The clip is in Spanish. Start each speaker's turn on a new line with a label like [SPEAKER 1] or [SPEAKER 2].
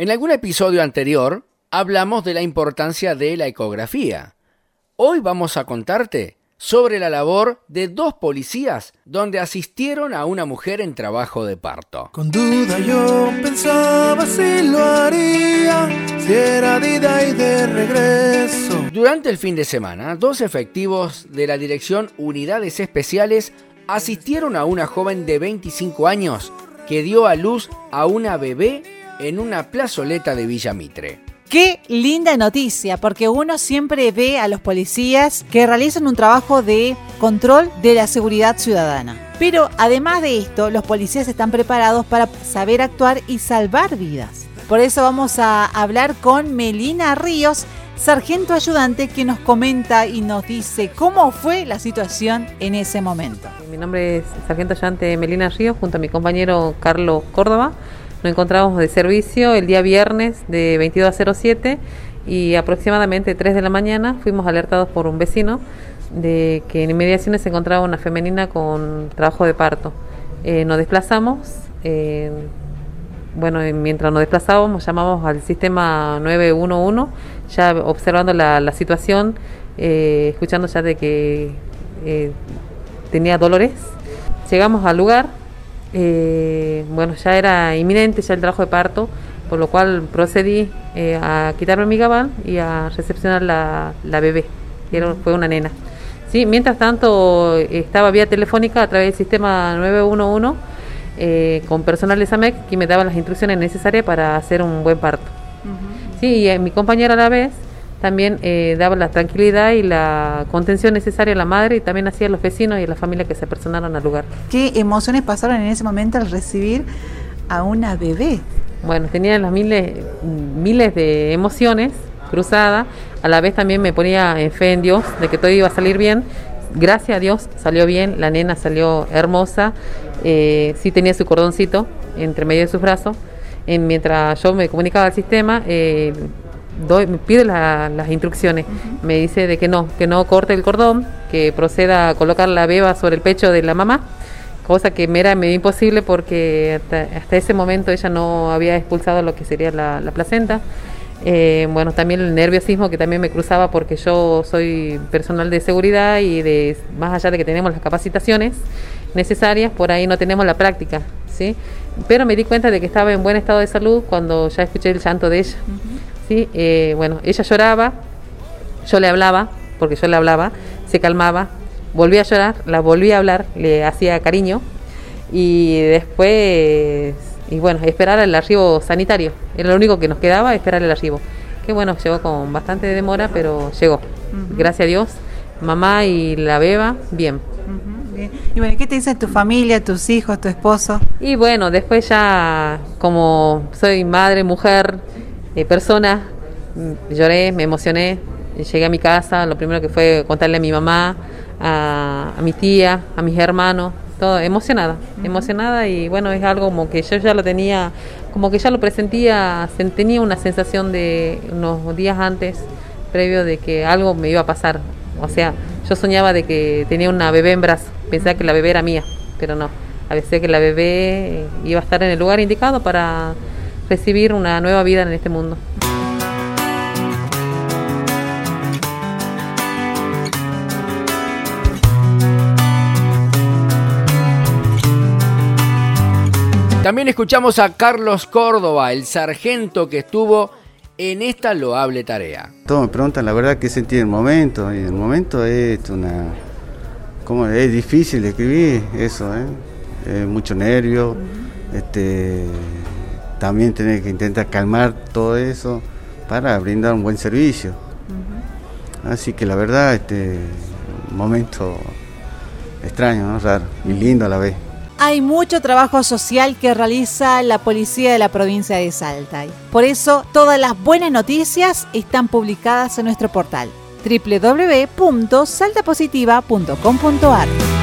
[SPEAKER 1] En algún episodio anterior hablamos de la importancia de la ecografía. Hoy vamos a contarte sobre la labor de dos policías donde asistieron a una mujer en trabajo de parto.
[SPEAKER 2] Con duda yo pensaba si lo haría, si era de ida y de regreso.
[SPEAKER 1] Durante el fin de semana, dos efectivos de la Dirección Unidades Especiales asistieron a una joven de 25 años que dio a luz a una bebé en una plazoleta de Villa Mitre.
[SPEAKER 3] Qué linda noticia, porque uno siempre ve a los policías que realizan un trabajo de control de la seguridad ciudadana. Pero además de esto, los policías están preparados para saber actuar y salvar vidas. Por eso vamos a hablar con Melina Ríos, sargento ayudante, que nos comenta y nos dice cómo fue la situación en ese momento.
[SPEAKER 4] Mi nombre es sargento ayudante Melina Ríos, junto a mi compañero Carlos Córdoba. Nos encontramos de servicio el día viernes de 22 a 07 y aproximadamente 3 de la mañana fuimos alertados por un vecino de que en inmediaciones se encontraba una femenina con trabajo de parto. Eh, nos desplazamos, eh, bueno, mientras nos desplazábamos llamamos al sistema 911, ya observando la, situación, eh, escuchando ya de que tenía dolores. Llegamos al lugar, eh, bueno, ya era inminente ya el trabajo de parto, por lo cual procedí eh, a quitarme mi gabán y a recepcionar la, la bebé, que fue una nena. Sí, mientras tanto estaba vía telefónica a través del sistema 911 eh, con personal de SAMEC que me daba las instrucciones necesarias para hacer un buen parto. Sí, y mi compañera a la vez también eh, daba la tranquilidad y la contención necesaria a la madre y también hacía a los vecinos y a la familia que se personaron al lugar.
[SPEAKER 3] ¿Qué emociones pasaron en ese momento al recibir a una bebé?
[SPEAKER 4] Bueno, tenía las miles, miles de emociones cruzadas, a la vez también me ponía en fe en Dios de que todo iba a salir bien. Gracias a Dios salió bien, la nena salió hermosa, eh, sí tenía su cordoncito entre medio de sus brazos. mientras yo me comunicaba al sistema, eh, doy, me pide las instrucciones. Me dice de que no, que no corte el cordón, que proceda a colocar la beba sobre el pecho de la mamá, cosa que me era medio imposible porque hasta, ese momento ella no había expulsado lo que sería la, placenta. Eh, bueno, también el nerviosismo que también me cruzaba porque yo soy personal de seguridad y de más allá de que tenemos las capacitaciones necesarias, por ahí no tenemos la práctica, ¿sí? Pero me di cuenta de que estaba en buen estado de salud cuando ya escuché el llanto de ella. Eh, bueno, ella lloraba, yo le hablaba, porque yo le hablaba, se calmaba, volvía a llorar, la volví a hablar, le hacía cariño y después, y bueno, esperar el arribo sanitario. Era lo único que nos quedaba, esperar el arribo. Que bueno, llegó con bastante demora, pero llegó. Gracias a Dios, mamá y la beba, bien.
[SPEAKER 3] Y bueno, ¿qué te dicen tu familia, tus hijos, tu esposo?
[SPEAKER 4] Y bueno, después ya como soy madre, mujer, eh, persona, mm, lloré, me emocioné, llegué a mi casa, lo primero que fue contarle a mi mamá, a, mi tía, a mis hermanos, todo emocionada, emocionada y bueno, es algo como que yo ya lo tenía, como que ya lo presentía, tenía una sensación de unos días antes, previo de que algo me iba a pasar, o sea, yo soñaba de que tenía una bebé en brazos, pensaba que la bebé era mía, pero no, a veces que la bebé iba a estar en el lugar indicado para recibir una nueva vida en este mundo.
[SPEAKER 1] También escuchamos a Carlos Córdoba, el sargento que estuvo en esta loable tarea.
[SPEAKER 5] Todos me preguntan la verdad qué sentí en el momento, y el momento es una... ¿Cómo? Es difícil escribir eso, ¿eh? Es mucho nervio, este, también tener que intentar calmar todo eso para brindar un buen servicio. Así que la verdad, este momento extraño, ¿no? raro y lindo a la vez.
[SPEAKER 3] Hay mucho trabajo social que realiza la policía de la provincia de Salta. Por eso, todas las buenas noticias están publicadas en nuestro portal www.saltapositiva.com.ar.